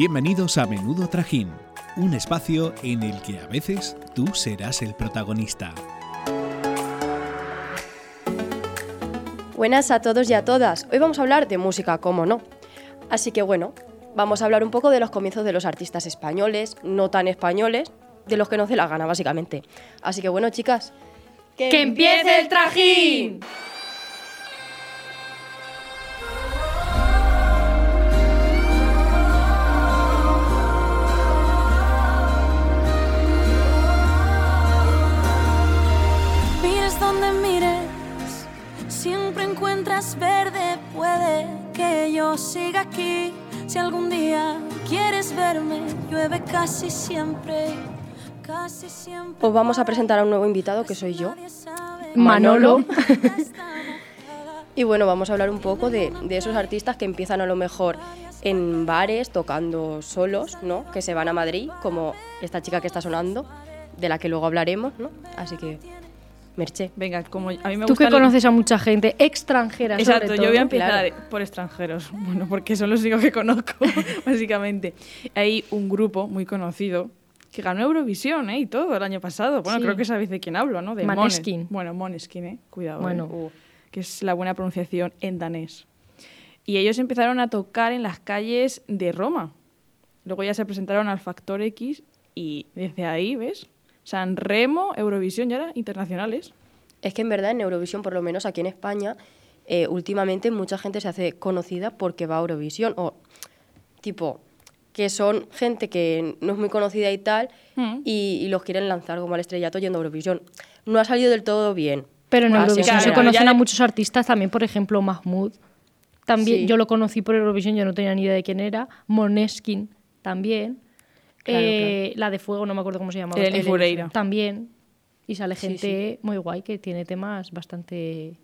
Bienvenidos a Menudo Trajín, un espacio en el que a veces tú serás el protagonista. Buenas a todos y a todas. Hoy vamos a hablar de música, como no. Así que bueno, vamos a hablar un poco de los comienzos de los artistas españoles, no tan españoles, de los que no se la gana, básicamente. Así que bueno, chicas. ¡Que empiece el trajín! Siempre encuentras verde. Puede que yo siga aquí. Si algún día quieres verme, llueve casi siempre. Casi siempre. Os vamos a presentar a un nuevo invitado que soy yo. Manolo. Y bueno, vamos a hablar un poco de, de esos artistas que empiezan a lo mejor en bares tocando solos, ¿no? Que se van a Madrid, como esta chica que está sonando, de la que luego hablaremos, ¿no? Así que, Merche. Venga, como a mí me Tú que conoces a mucha gente extranjera, sobre Exacto, yo todo. voy a empezar claro. por extranjeros, bueno, porque son los únicos que conozco, básicamente. Hay un grupo muy conocido que ganó Eurovisión, ¿eh? Y todo el año pasado. Bueno, Sí. creo que sabéis de quién hablo, ¿no? De Måneskin. Mones- Bueno, Moneskin, ¿eh? Cuidado. Bueno. ¿eh? Uh, que es la buena pronunciación en danés. Y ellos empezaron a tocar en las calles de Roma. Luego ya se presentaron al Factor X y desde ahí, ¿ves? San Remo, Eurovisión, ya eran internacionales. Es que en verdad en Eurovisión, por lo menos aquí en España, eh, últimamente mucha gente se hace conocida porque va a Eurovisión. O tipo, que son gente que no es muy conocida y tal, Mm. y, y los quieren lanzar como al estrellato yendo a Eurovisión. No ha salido del todo bien. Pero en Eurovisión se conocen Ya a muchos artistas también, por ejemplo, Mahmoud. También Sí. yo lo conocí por Eurovisión, yo no tenía ni idea de quién era. Moneskin también. Claro, Eh, La de Fuego, no me acuerdo cómo se llamaba. Eleni Fureira. También. Y sale Sí, gente muy guay que tiene temas bastante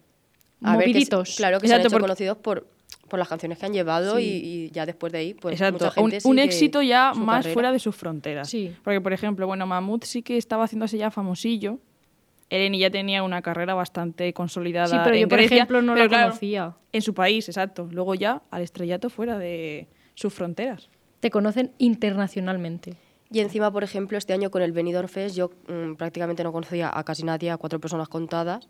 A ver, que moviditos. claro que se han Exacto, hecho porque- conocidos por, por las canciones que han llevado Sí. y, y ya después de ahí, pues Exacto, mucha un, gente un sigue éxito ya más carrera. fuera de sus fronteras. Sí. Porque, por ejemplo, bueno, Mahmoud sí que estaba haciéndose ya famosillo. Eleni ya tenía una carrera bastante consolidada. Sí, pero en yo, por Grecia, ejemplo, no la claro, conocía. En su país, exacto. Luego ya al estrellato fuera de sus fronteras. Te conocen internacionalmente. Y encima, por ejemplo, este año con el Benidorm Fest yo mm, prácticamente no conocía a casi nadie, a cuatro personas contadas,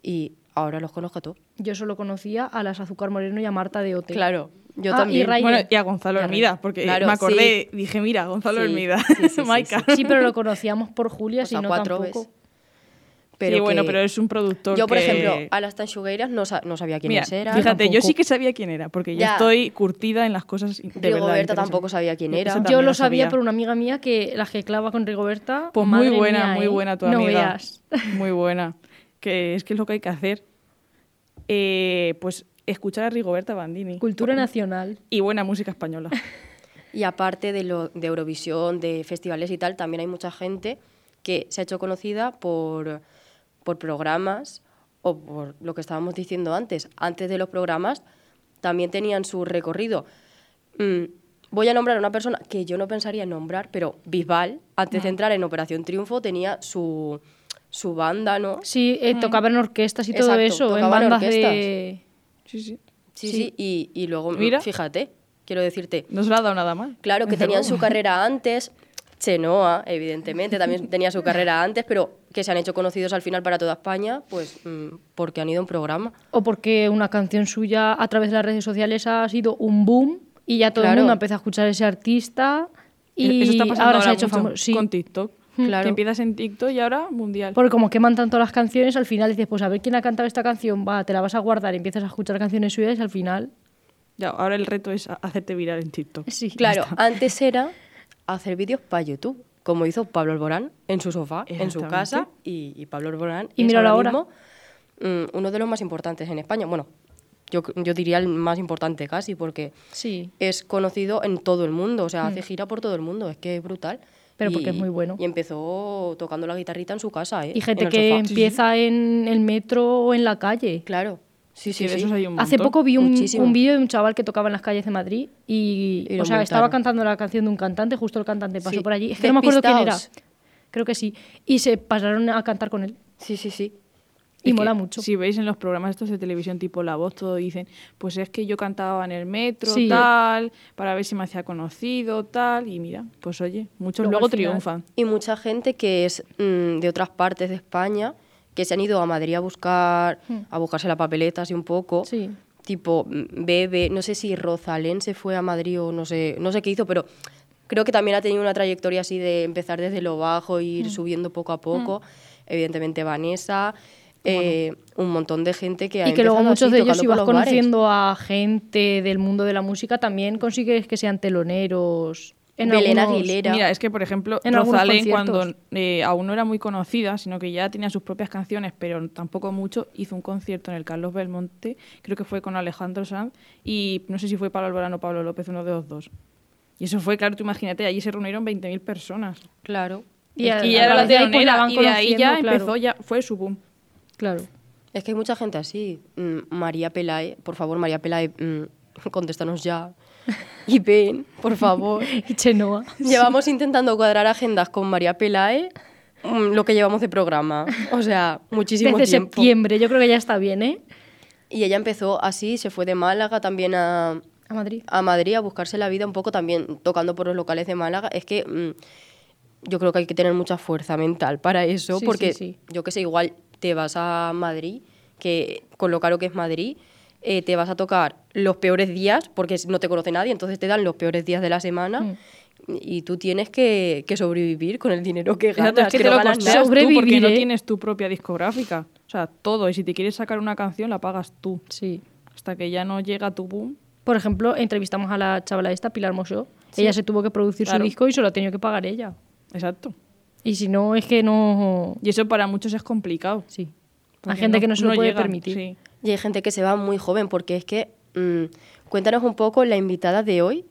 y ahora los conozco a todos. Yo solo conocía a las Azúcar Moreno y a Marta de Ote. Claro, yo Ah, y también. Ray- Bueno, y a Gonzalo Hermida, porque claro, me acordé, dije, mira, Gonzalo Sí, Hermida, sí, sí, sí, Maika. sí. Sí, pero lo conocíamos por Julia, si no cuatro, tampoco. ¿ves? Pero sí, bueno, que- pero es un productor Yo, por que- ejemplo, a las Tanchugueiras no, sa- no sabía Mira, quiénes eran. fíjate, yo sí que sabía quién era, porque yo Ya. estoy curtida en las cosas de. Rigoberta tampoco sabía quién era. Yo lo sabía sabía. por una amiga mía que la que clava con Rigoberta. Pues muy buena, mía, muy ¿eh? buena tu No amiga. veas. Muy buena. Que es que es lo que hay que hacer. Eh, pues escuchar a Rigoberta Bandini. Cultura nacional. Y buena música española. Y aparte de, lo, de Eurovisión, de festivales y tal, también hay mucha gente que se ha hecho conocida por, por programas o por lo que estábamos diciendo antes. Antes de los programas también tenían su recorrido. Mm, voy a nombrar a una persona que yo no pensaría en nombrar, pero Bisbal, antes de entrar en Operación Triunfo, tenía su, su banda, ¿no? Sí, eh, tocaban orquestas y todo Exacto, eso, en bandas orquestas. de... Sí, sí. Sí, sí, Sí. y, y luego, Mira. fíjate, quiero decirte, No se le ha dado nada mal. Claro, que tenían su carrera antes. Chenoa, evidentemente, también tenía su carrera antes, pero que se han hecho conocidos al final para toda España, pues mm, porque han ido a un programa. O porque una canción suya a través de las redes sociales ha sido un boom y ya todo Claro. el mundo empieza a escuchar a ese artista y Eso está pasando ahora ahora, se ha hecho famoso. Sí, con TikTok. Claro. Que empiezas en TikTok y ahora mundial. porque como queman tanto las canciones, al final dices, pues a ver quién ha cantado esta canción, va, te la vas a guardar y empiezas a escuchar canciones suyas y al final... Ya, ahora el reto es ha- hacerte viral en TikTok. Sí, Claro, antes era hacer vídeos para YouTube, como hizo Pablo Alborán en su sofá, en su casa, y, y Pablo Alborán Y es ahora ahora. mismo mm, uno de los más importantes en España. Bueno, yo, yo diría el más importante casi, porque Sí. es conocido en todo el mundo, o sea, hace gira por todo el mundo, es que es brutal. Mm. Pero porque es muy bueno. Y empezó tocando la guitarrita en su casa, ¿eh? Y gente que sofá. empieza en el metro o en la calle. Claro. Sí, sí, Sí, de sí. esos hay un Hace poco vi un, un vídeo de un chaval que tocaba en las calles de Madrid y, Y o sea, estaba cantando la canción de un cantante, justo el cantante pasó Sí. por allí. Es que no me acuerdo quién era. Despistaos. Creo que sí. Y se pasaron a cantar con él. Sí, sí, sí. Y Es mola mucho. Si veis en los programas estos de televisión tipo La Voz, todo dicen, pues es que yo cantaba en el metro, Sí. tal, para ver si me hacía conocido, tal. Y mira, pues oye, muchos Luego triunfan. Y mucha gente que es mm, de otras partes de España, que se han ido a Madrid a buscar, a buscarse la papeleta así un poco. Sí. Tipo, mm, Bebe, no sé si Rosalén se fue a Madrid o no sé, no sé qué hizo, pero creo que también ha tenido una trayectoria así de empezar desde lo bajo e ir subiendo poco a poco. Evidentemente Vanessa, eh, un montón de gente que ha Y que luego muchos así, de ellos, si vas bares. conociendo a gente del mundo de la música, también consigues que sean teloneros. En Belén algunos- Aguilera. Mira, es que, por ejemplo, En Rosalén, cuando eh, aún no era muy conocida, sino que ya tenía sus propias canciones, pero tampoco mucho, hizo un concierto en el Carlos Belmonte, creo que fue con Alejandro Sanz, y no sé si fue Pablo Alborán o Pablo López, uno de los dos. Y eso fue, claro, tú imagínate, allí se reunieron 20.000 personas. Claro. Y, a- y a era la raíz de ahí, pues, la y de ahí ya claro. empezó, ya fue su boom. Claro. Es que hay mucha gente así. Mm, María Pelae, por favor, María Pelae, mm, contéstanos ya. Y ven, por favor. Y Chenoa. Llevamos intentando cuadrar agendas con María Pelae mm, lo que llevamos de programa. O sea, muchísimo Desde tiempo. septiembre, yo creo que ya está bien, ¿eh? Y ella empezó así, se fue de Málaga también a, A Madrid. a Madrid a buscarse la vida un poco también tocando por los locales de Málaga. Es que mm, yo creo que hay que tener mucha fuerza mental para eso, Sí, porque sí, sí. yo que sé, igual te vas a Madrid, que con lo caro que es Madrid, eh, te vas a tocar los peores días, porque no te conoce nadie, entonces te dan los peores días de la semana. Mm. Y tú tienes que, que sobrevivir con el dinero que ganas. Exacto, es que, que te no lo ganas tú porque no ¿eh? tienes tu propia discográfica. O sea, todo. Y si te quieres sacar una canción, la pagas tú. Sí. Hasta que ya no llega tu boom. Por ejemplo, entrevistamos a la chavala esta, Pilar Mosó. Ella se tuvo que producir Claro. su disco y se lo ha tenido que pagar ella. Exacto. Y si no, es que no... Y eso para muchos es complicado. Sí. Hay gente que no se lo puede permitir. sí. Y hay gente que se va muy joven, porque es que, mm, cuéntanos un poco la invitada de hoy,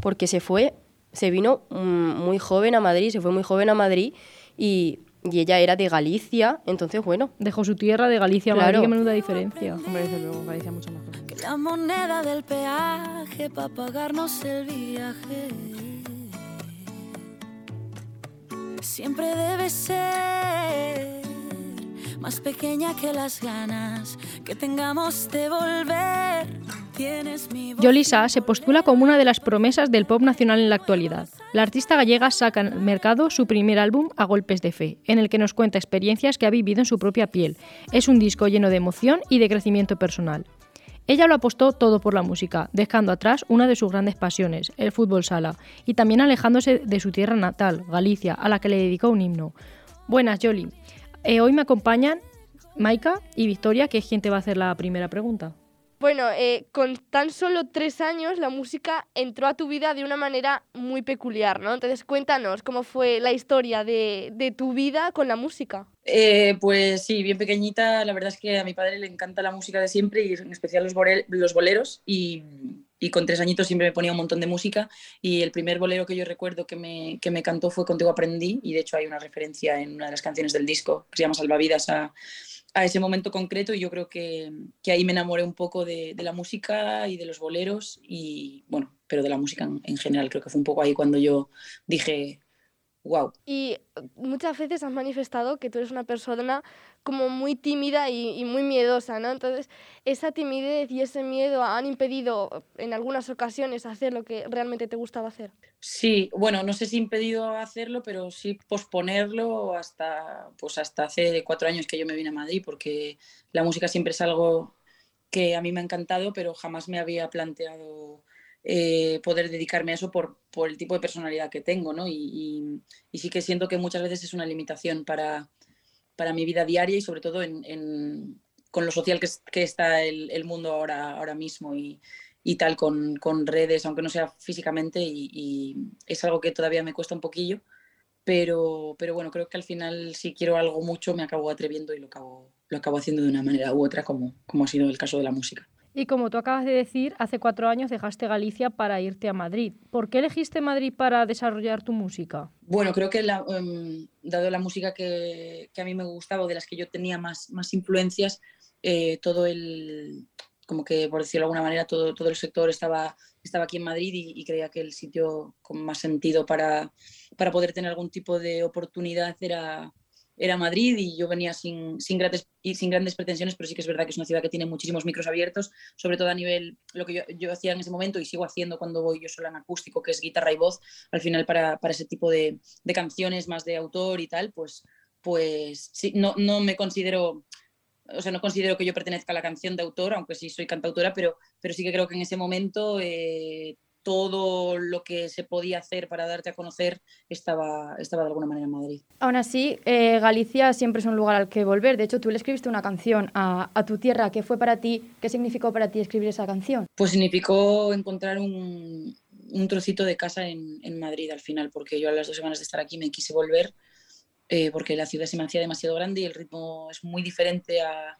porque se fue, se vino mm, muy joven a Madrid, se fue muy joven a Madrid y, y ella era de Galicia, entonces bueno, Dejó su tierra de Galicia Claro. Madrid, qué menuda diferencia. Hombre, desde luego, Galicia mucho más grande. La moneda del peaje para pagarnos el viaje. Siempre debe ser más pequeña que las ganas que tengamos de volver. Yolisa se postula como una de las promesas del pop nacional en la actualidad. La artista gallega saca al mercado su primer álbum A Golpes de Fe, en el que nos cuenta experiencias que ha vivido en su propia piel. Es un disco lleno de emoción y de crecimiento personal. Ella lo apostó todo por la música, dejando atrás una de sus grandes pasiones, el fútbol sala, y también alejándose de su tierra natal, Galicia, a la que le dedicó un himno. Buenas, Yoli. Eh, hoy me acompañan Maika y Victoria, que es quien te va a hacer la primera pregunta. Bueno, eh, con tan solo tres años la música entró a tu vida de una manera muy peculiar, ¿no? Entonces cuéntanos cómo fue la historia de, de tu vida con la música. Eh, pues sí, bien pequeñita. La verdad es que a mi padre le encanta la música de siempre y en especial los, borel- los boleros. Y, y con tres añitos siempre me ponía un montón de música. Y el primer bolero que yo recuerdo que me, que me cantó fue Contigo Aprendí. Y de hecho hay una referencia en una de las canciones del disco que se llama Salvavidas a, a ese momento concreto. Y yo creo que, que ahí me enamoré un poco de, de la música y de los boleros. Y bueno, pero de la música en, en general. Creo que fue un poco ahí cuando yo dije, wow. Y eh, muchas veces has manifestado que tú eres una persona como muy tímida y, y muy miedosa, ¿no? Entonces, esa timidez y ese miedo han impedido en algunas ocasiones hacer lo que realmente te gustaba hacer. Sí, bueno, no sé si impedido hacerlo, pero sí posponerlo hasta, pues hasta hace cuatro años que yo me vine a Madrid, porque la música siempre es algo que a mí me ha encantado, pero jamás me había planteado eh, poder dedicarme a eso por, por el tipo de personalidad que tengo, ¿no? Y, y- y sí que siento que muchas veces es una limitación para, para mi vida diaria y sobre todo en, en- con lo social que, es- que está el, el mundo ahora, ahora mismo y, y tal, con, con redes, aunque no sea físicamente, y, es algo que todavía me cuesta un poquillo, pero, pero bueno, creo que al final si quiero algo mucho me acabo atreviendo y lo acabo, lo acabo haciendo de una manera u otra, como, como ha sido el caso de la música. Y como tú acabas de decir, hace cuatro años dejaste Galicia para irte a Madrid. ¿Por qué elegiste Madrid para desarrollar tu música? Bueno, creo que la, em, dado la música que, a mí me gustaba o de las que yo tenía más, más influencias, eh, todo el, como que por decirlo de alguna manera, todo, todo el sector estaba, estaba aquí en Madrid y, y creía que el sitio con más sentido para, para poder tener algún tipo de oportunidad era, era Madrid y yo venía sin, sin, grandes, sin grandes pretensiones, pero sí que es verdad que es una ciudad que tiene muchísimos micros abiertos, sobre todo a nivel, lo que yo, yo hacía en ese momento y sigo haciendo cuando voy yo sola en acústico, que es guitarra y voz, al final para, para ese tipo de, de, canciones más de autor y tal, pues, pues sí, no, no me considero o sea, no considero que yo pertenezca a la canción de autor, aunque sí soy cantautora, pero, pero sí que creo que en ese momento eh, todo lo que se podía hacer para darte a conocer estaba, estaba de alguna manera en Madrid. Aún así, eh, Galicia siempre es un lugar al que volver. De hecho, tú le escribiste una canción a, a, tu tierra. ¿Qué fue para ti? ¿Qué significó para ti escribir esa canción? Pues significó encontrar un, un trocito de casa en, en, Madrid al final, porque yo a las dos semanas de estar aquí me quise volver eh, porque la ciudad se me hacía demasiado grande y el ritmo es muy diferente a,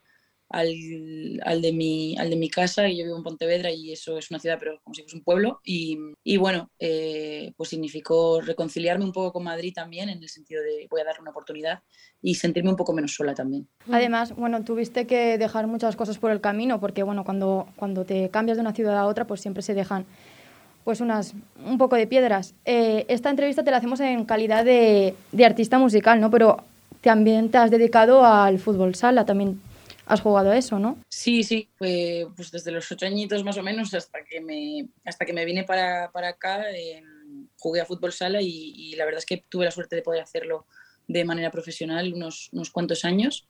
al, al, de mi, al de mi casa y yo vivo en Pontevedra y eso es una ciudad pero como si fuese un pueblo y, y bueno, eh, pues significó reconciliarme un poco con Madrid también en el sentido de voy a darle una oportunidad y sentirme un poco menos sola también. Además, bueno, tuviste que dejar muchas cosas por el camino porque bueno, cuando, cuando te cambias de una ciudad a otra pues siempre se dejan pues unas, un poco de piedras. Eh, esta entrevista te la hacemos en calidad de, de artista musical, ¿no? Pero también te has dedicado al fútbol sala, también has jugado a eso, ¿no? Sí, sí, pues, pues desde los ocho añitos más o menos hasta que me, hasta que me vine para, para acá eh, jugué a fútbol sala y, y, la verdad es que tuve la suerte de poder hacerlo de manera profesional unos, unos cuantos años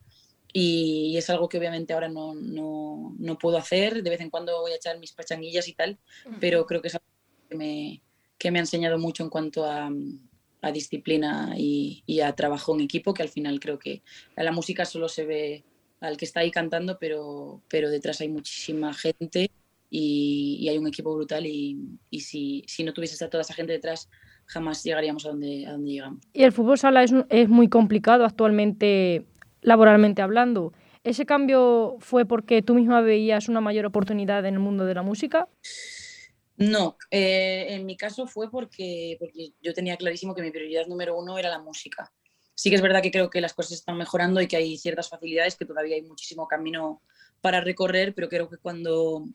y, es algo que obviamente ahora no, no, no, puedo hacer, de vez en cuando voy a echar mis pachanguillas y tal, pero creo que es algo que me, que me ha enseñado mucho en cuanto a, a disciplina y, y, a trabajo en equipo, que al final creo que la música solo se ve al que está ahí cantando, pero, pero detrás hay muchísima gente y, y hay un equipo brutal y, y si, si, no tuvieses a toda esa gente detrás, jamás llegaríamos a donde, a donde llegamos. Y el fútbol sala es, es muy complicado actualmente, laboralmente hablando. ¿Ese cambio fue porque tú misma veías una mayor oportunidad en el mundo de la música? No, eh, en mi caso fue porque, porque yo tenía clarísimo que mi prioridad número uno era la música sí que es verdad que creo que las cosas están mejorando y que hay ciertas facilidades, que todavía hay muchísimo camino para recorrer, pero creo que cuando,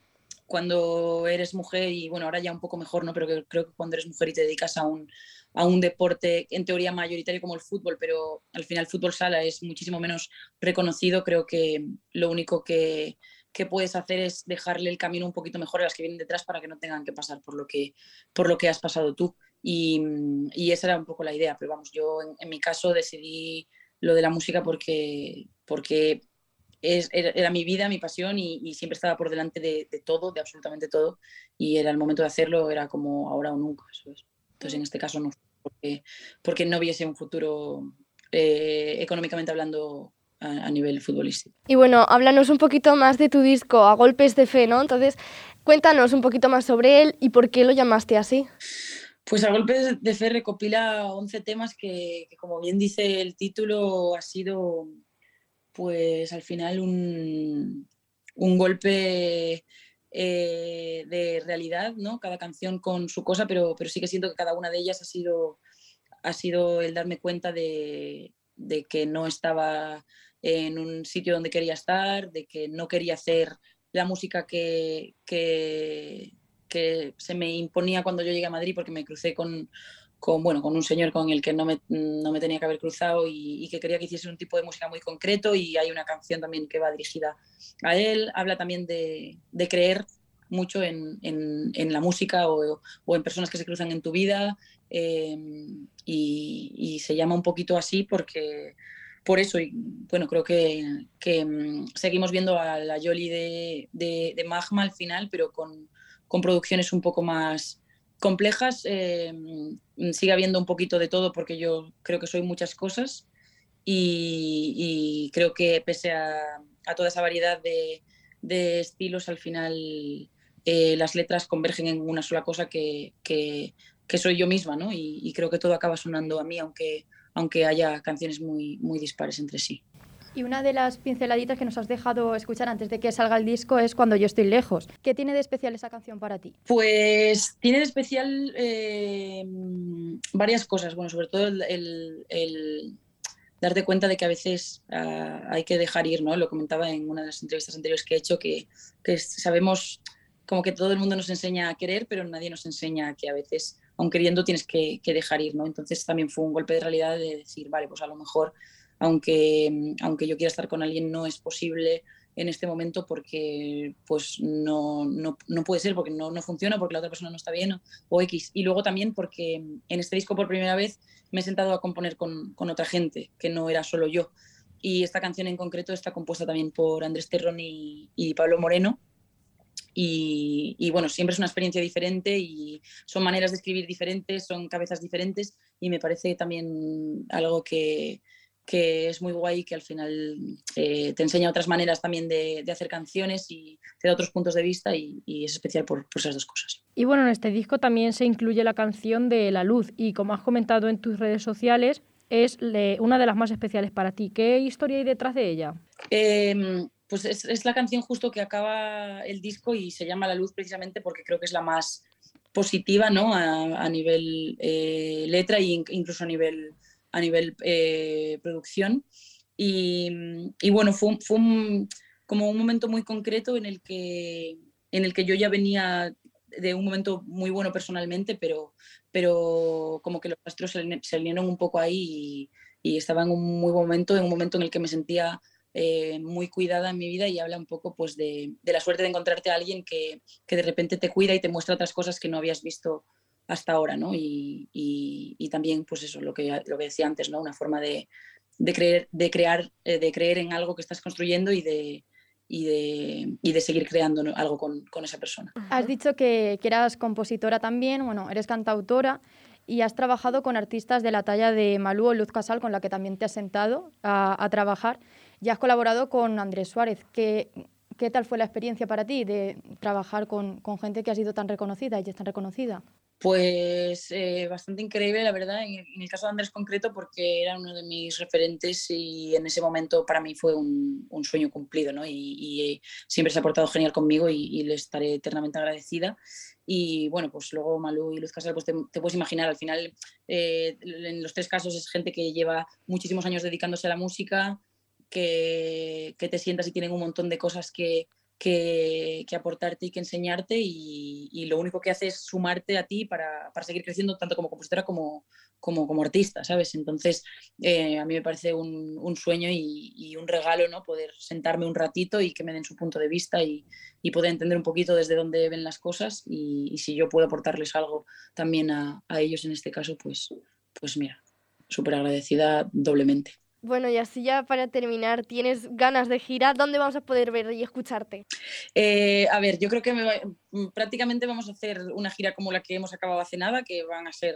cuando eres mujer, y bueno, ahora ya un poco mejor, ¿no? Pero creo que cuando eres mujer y te dedicas a un, a un deporte en teoría mayoritario como el fútbol, pero al final el fútbol sala es muchísimo menos reconocido, creo que lo único que, que puedes hacer es dejarle el camino un poquito mejor a las que vienen detrás para que no tengan que pasar por lo que, por lo que has pasado tú. Y, y esa era un poco la idea, pero vamos, yo en, en, mi caso decidí lo de la música porque, porque es, era, era, mi vida, mi pasión y, y siempre estaba por delante de, de, todo, de absolutamente todo. Y era el momento de hacerlo, era como ahora o nunca. Entonces, en este caso no, porque, porque no viese un futuro eh, económicamente hablando a, a, nivel futbolístico. Y bueno, háblanos un poquito más de tu disco, A Golpes de Fe, ¿no? Entonces, cuéntanos un poquito más sobre él y por qué lo llamaste así. Pues a golpes de fe recopila 11 temas que, como bien dice el título, ha sido pues al final un, un golpe eh, de realidad, ¿no? Cada canción con su cosa, pero, pero sí que siento que cada una de ellas ha sido, ha sido el darme cuenta de, de que no estaba en un sitio donde quería estar, de que no quería hacer la música que, que que se me imponía cuando yo llegué a Madrid porque me crucé con, con, bueno, con un señor con el que no me, no me tenía que haber cruzado y, y, que quería que hiciese un tipo de música muy concreto y hay una canción también que va dirigida a él. Habla también de, de creer mucho en, en, en la música o, o, en personas que se cruzan en tu vida eh, y, y, se llama un poquito así porque por eso, y bueno, creo que, que um, seguimos viendo a la Yoli de, de, de Magma al final, pero con, con producciones un poco más complejas. Eh, sigue habiendo un poquito de todo porque yo creo que soy muchas cosas y, creo que pese a, toda esa variedad de, estilos, al final eh, las letras convergen en una sola cosa que, soy yo misma, ¿no? Y, y, creo que todo acaba sonando a mí, aunque, aunque haya canciones muy, muy dispares entre sí. Y una de las pinceladitas que nos has dejado escuchar antes de que salga el disco es Cuando yo estoy lejos. ¿Qué tiene de especial esa canción para ti? Pues tiene de especial eh, varias cosas. Bueno, sobre todo el, el, el, darte cuenta de que a veces uh, hay que dejar ir, ¿no? Lo comentaba en una de las entrevistas anteriores que he hecho, que, que sabemos como que todo el mundo nos enseña a querer, pero nadie nos enseña que a veces, aun queriendo, tienes que, que dejar ir, ¿no? Entonces también fue un golpe de realidad de decir, vale, pues a lo mejor aunque, aunque yo quiera estar con alguien no es posible en este momento porque pues no, no, no puede ser, porque no, no, funciona, porque la otra persona no está bien o, X. Y luego también porque en este disco por primera vez me he sentado a componer con, con, otra gente, que no era solo yo. Y esta canción en concreto está compuesta también por Andrés Terrón y, y Pablo Moreno. Y, y, bueno, siempre es una experiencia diferente y son maneras de escribir diferentes, son cabezas diferentes y me parece también algo que, que es muy guay, que al final eh, te enseña otras maneras también de, de, hacer canciones y te da otros puntos de vista y, y es especial por, por, esas dos cosas. Y bueno, en este disco también se incluye la canción de La Luz y como has comentado en tus redes sociales, es le, una de las más especiales para ti. ¿Qué historia hay detrás de ella? Eh, pues es, es, la canción justo que acaba el disco y se llama La Luz precisamente porque creo que es la más positiva ¿no? a, a nivel eh, letra e incluso a nivel a nivel eh, producción. Y, bueno, fue, como un momento muy concreto en el, que, en el que yo ya venía de un momento muy bueno personalmente, pero, pero como que los astros se, alinearon un poco ahí y, estaba en un muy momento, en un momento en el que me sentía eh, muy cuidada en mi vida y habla un poco pues de, de la suerte de encontrarte a alguien que, que, de repente te cuida y te muestra otras cosas que no habías visto hasta ahora, ¿no? Y, y, y, también, pues eso, lo que, lo que decía antes, ¿no? Una forma de, de creer, de, crear, eh, de creer en algo que estás construyendo y de, y de, y de seguir creando algo con, con, esa persona. Has dicho que, que eras compositora también, bueno, eres cantautora y has trabajado con artistas de la talla de Malú o Luz Casal, con la que también te has sentado a, a trabajar, y has colaborado con Andrés Suárez. ¿Qué, ¿Qué tal fue la experiencia para ti de trabajar con, con gente que ha sido tan reconocida y es tan reconocida? Pues eh, bastante increíble, la verdad, en, el caso de Andrés concreto, porque era uno de mis referentes y en ese momento para mí fue un, sueño cumplido, ¿no? Y, y, siempre se ha portado genial conmigo y, y, le estaré eternamente agradecida. Y bueno, pues luego Malú y Luz Casal, pues te, te puedes imaginar, al final, eh, en los tres casos es gente que lleva muchísimos años dedicándose a la música, que, que te sientas y tienen un montón de cosas que, que, aportarte y que enseñarte y, lo único que hace es sumarte a ti para, para seguir creciendo tanto como compositora como, como, como artista, ¿sabes? Entonces, eh, a mí me parece un, un sueño y, un regalo, ¿no? Poder sentarme un ratito y que me den su punto de vista y, y poder entender un poquito desde dónde ven las cosas y, si yo puedo aportarles algo también a, a ellos en este caso, pues, pues mira, súper agradecida doblemente. Bueno, y así ya para terminar, ¿tienes ganas de gira? ¿Dónde vamos a poder ver y escucharte? Eh, a ver, yo creo que me va, prácticamente vamos a hacer una gira como la que hemos acabado hace nada, que van a ser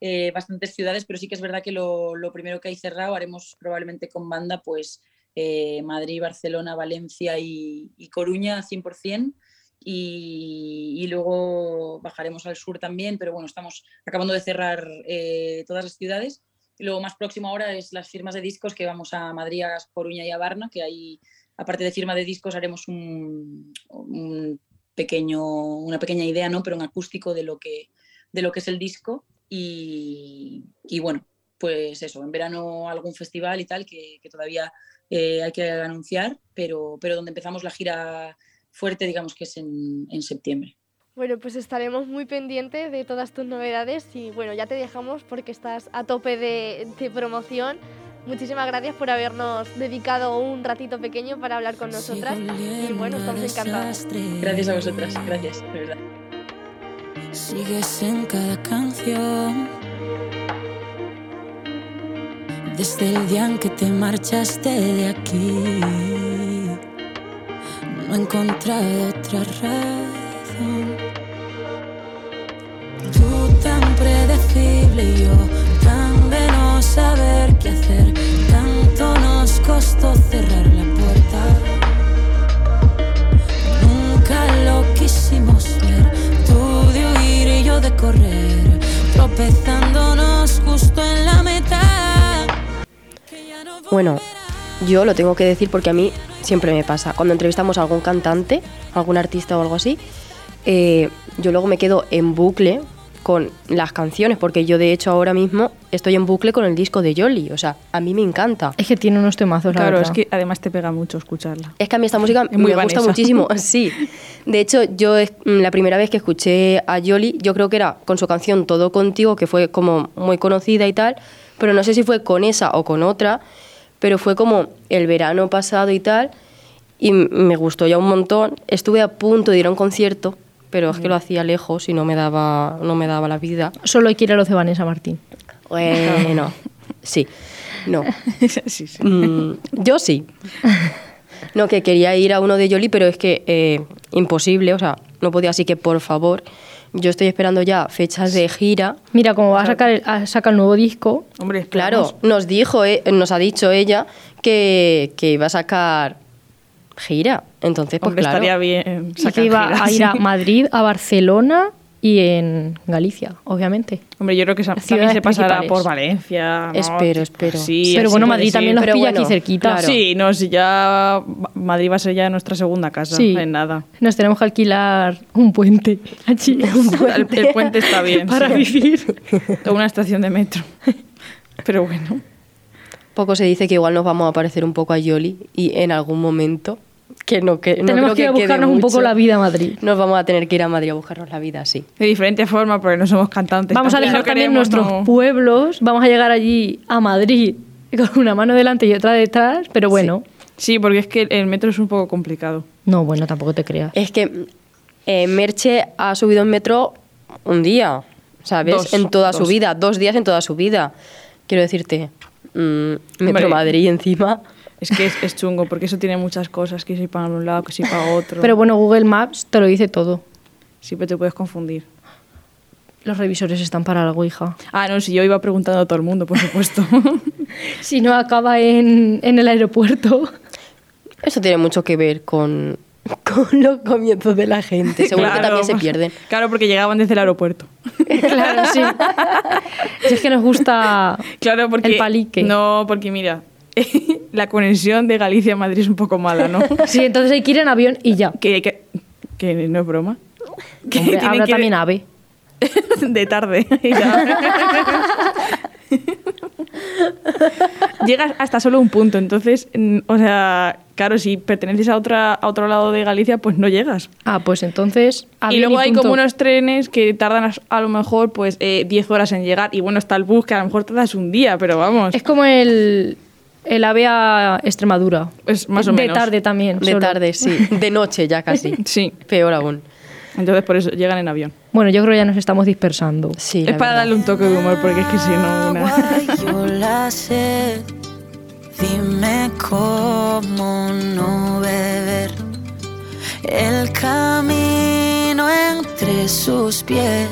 eh, bastantes ciudades, pero sí que es verdad que lo, lo, primero que hay cerrado haremos probablemente con banda, pues eh, Madrid, Barcelona, Valencia y, y Coruña 100%. Y, y, luego bajaremos al sur también, pero bueno, estamos acabando de cerrar eh, todas las ciudades lo más próximo ahora es las firmas de discos que vamos a Madrid, a Coruña y a Varna, que ahí, aparte de firma de discos, haremos un, pequeño, una pequeña idea, ¿no? pero en acústico de lo que, de lo que es el disco. Y, y bueno, pues eso, en verano algún festival y tal que, que todavía eh, hay que anunciar, pero, pero donde empezamos la gira fuerte, digamos que es en, en septiembre. Bueno, pues estaremos muy pendientes de todas tus novedades y bueno, ya te dejamos porque estás a tope de, de, promoción. Muchísimas gracias por habernos dedicado un ratito pequeño para hablar con nosotras y bueno, estamos encantadas. Gracias a vosotras, gracias, de verdad. Sigues en cada canción. Desde el día en que te marchaste de aquí, no he encontrado otra razón y yo tan de no saber qué hacer. Tanto nos costó cerrar la puerta. Nunca lo quisimos ver. Tú de huir y yo de correr. Tropezándonos justo en la meta. Bueno, yo lo tengo que decir porque a mí siempre me pasa. Cuando entrevistamos a algún cantante, algún artista o algo así, eh, yo luego me quedo en bucle con las canciones, porque yo de hecho ahora mismo estoy en bucle con el disco de Jolly, o sea, a mí me encanta. Es que tiene unos temazos, Claro, la es que además te pega mucho escucharla. Es que a mí esta música Es muy me gusta Vanessa. muchísimo, sí. De hecho, yo mm, la primera vez que escuché a Jolly, yo creo que era con su canción Todo Contigo, que fue como muy conocida y tal, pero no sé si fue con esa o con otra, pero fue como el verano pasado y tal, y me gustó ya un montón. Estuve a punto de ir a un concierto, pero es que lo hacía lejos y no me daba, no me daba la vida. Solo hay que ir a los de Vanessa Martín. Bueno, sí, no. sí, sí. Mm, yo sí. No, que quería ir a uno de Yoli, pero es que eh, imposible, o sea, no podía, así que por favor, yo estoy esperando ya fechas de gira. Mira, como va a sacar el, a sacar el nuevo disco, Hombre, Claro, nos dijo, eh, nos ha dicho ella que, que iba a sacar gira. Entonces, pues Hombre, claro. estaría bien. y sacar que iba giras, a ir a. Madrid, a Barcelona y en Galicia, obviamente. Hombre, yo creo que también se pasará por Valencia. ¿no? Espero, espero. Sí, Pero bueno, Madrid también pero pilla bueno, aquí cerquita. claro. Sí, no, si ya Madrid va a ser ya nuestra segunda casa, Sí. en nada. Nos tenemos que alquilar un puente allí. El, el puente está bien. Para sí. vivir. O una estación de metro. Pero bueno. Poco se dice que igual nos vamos a parecer un poco a Yoli y en algún momento, que no, que, no Tenemos creo que ir a buscarnos un poco la vida a Madrid. Nos vamos a tener que ir a Madrid a buscarnos la vida, sí. De diferente forma, porque no somos cantantes. Vamos a dejar no también queremos, nuestros no. pueblos. Vamos a llegar allí a Madrid con una mano delante y otra detrás. Pero bueno, Sí, porque es que el metro es un poco complicado. no, bueno, tampoco te creas. Es que eh, Merche ha subido en metro un día, ¿sabes? Dos, en toda su vida, dos días en toda su vida. Quiero decirte, mm, Metro Hombre. Madrid encima. Es que es, es chungo, porque eso tiene muchas cosas, que si para un lado, que si para otro. Pero bueno, Google Maps te lo dice todo. Siempre te puedes confundir. Los revisores están para algo, hija. Ah, no, si yo iba preguntando a todo el mundo, por supuesto. Si no acaba en, en el aeropuerto. Eso tiene mucho que ver con, con los comienzos de la gente. Seguro que Claro. también se pierden. Claro, porque llegaban desde el aeropuerto. claro, sí. Si es que nos gusta Claro, porque... el palique. No, porque mira, la conexión de Galicia a Madrid es un poco mala, ¿no? Sí, entonces hay que ir en avión y ya. que, que, que no es broma. Que Hombre, tienen habrá que ir también ave. de tarde. Llegas hasta solo un punto, entonces, mm, o sea, claro, si perteneces a, otra, a otro lado de Galicia, pues no llegas. Ah, pues entonces. y luego hay punto. como unos trenes que tardan a, a lo mejor pues eh, 10 horas en llegar y bueno, está el bus que a lo mejor tardas un día, pero vamos, Es como el, el ave a Extremadura. es más o de menos. tarde también. De solo. tarde, sí. De noche ya casi. Sí, Peor aún. entonces por eso llegan en avión. Bueno, yo creo que ya nos estamos dispersando. Sí, es para verdad. darle un toque de humor porque es que si no... una- Yo la sé, dime cómo no beber el camino entre sus pies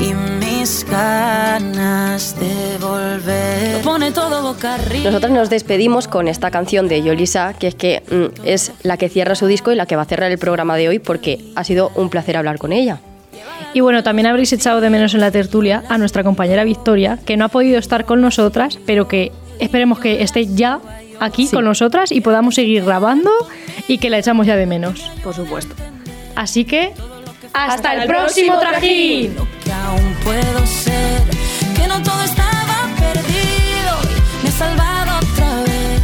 y mis ganas de volver. Pone todo boca arriba. Nosotros nos despedimos con esta canción de Yolisa, que es que mm, es la que cierra su disco y la que va a cerrar el programa de hoy porque ha sido un placer hablar con ella. Y bueno, también habréis echado de menos en la tertulia a nuestra compañera Victoria, que no ha podido estar con nosotras, pero que esperemos que esté ya aquí Sí. con nosotras y podamos seguir grabando y que la echamos ya de menos. Por supuesto. Así que, hasta, el, el próximo trajín. que aún puedo ser, que no todo estaba perdido me he salvado otra vez.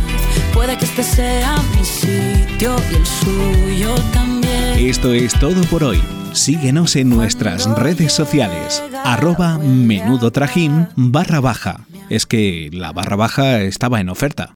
Puede que este sea mi sitio y el suyo también. Esto es todo por hoy. Síguenos en nuestras redes sociales. Arroba menudo trajín barra baja. Es que la barra baja estaba en oferta.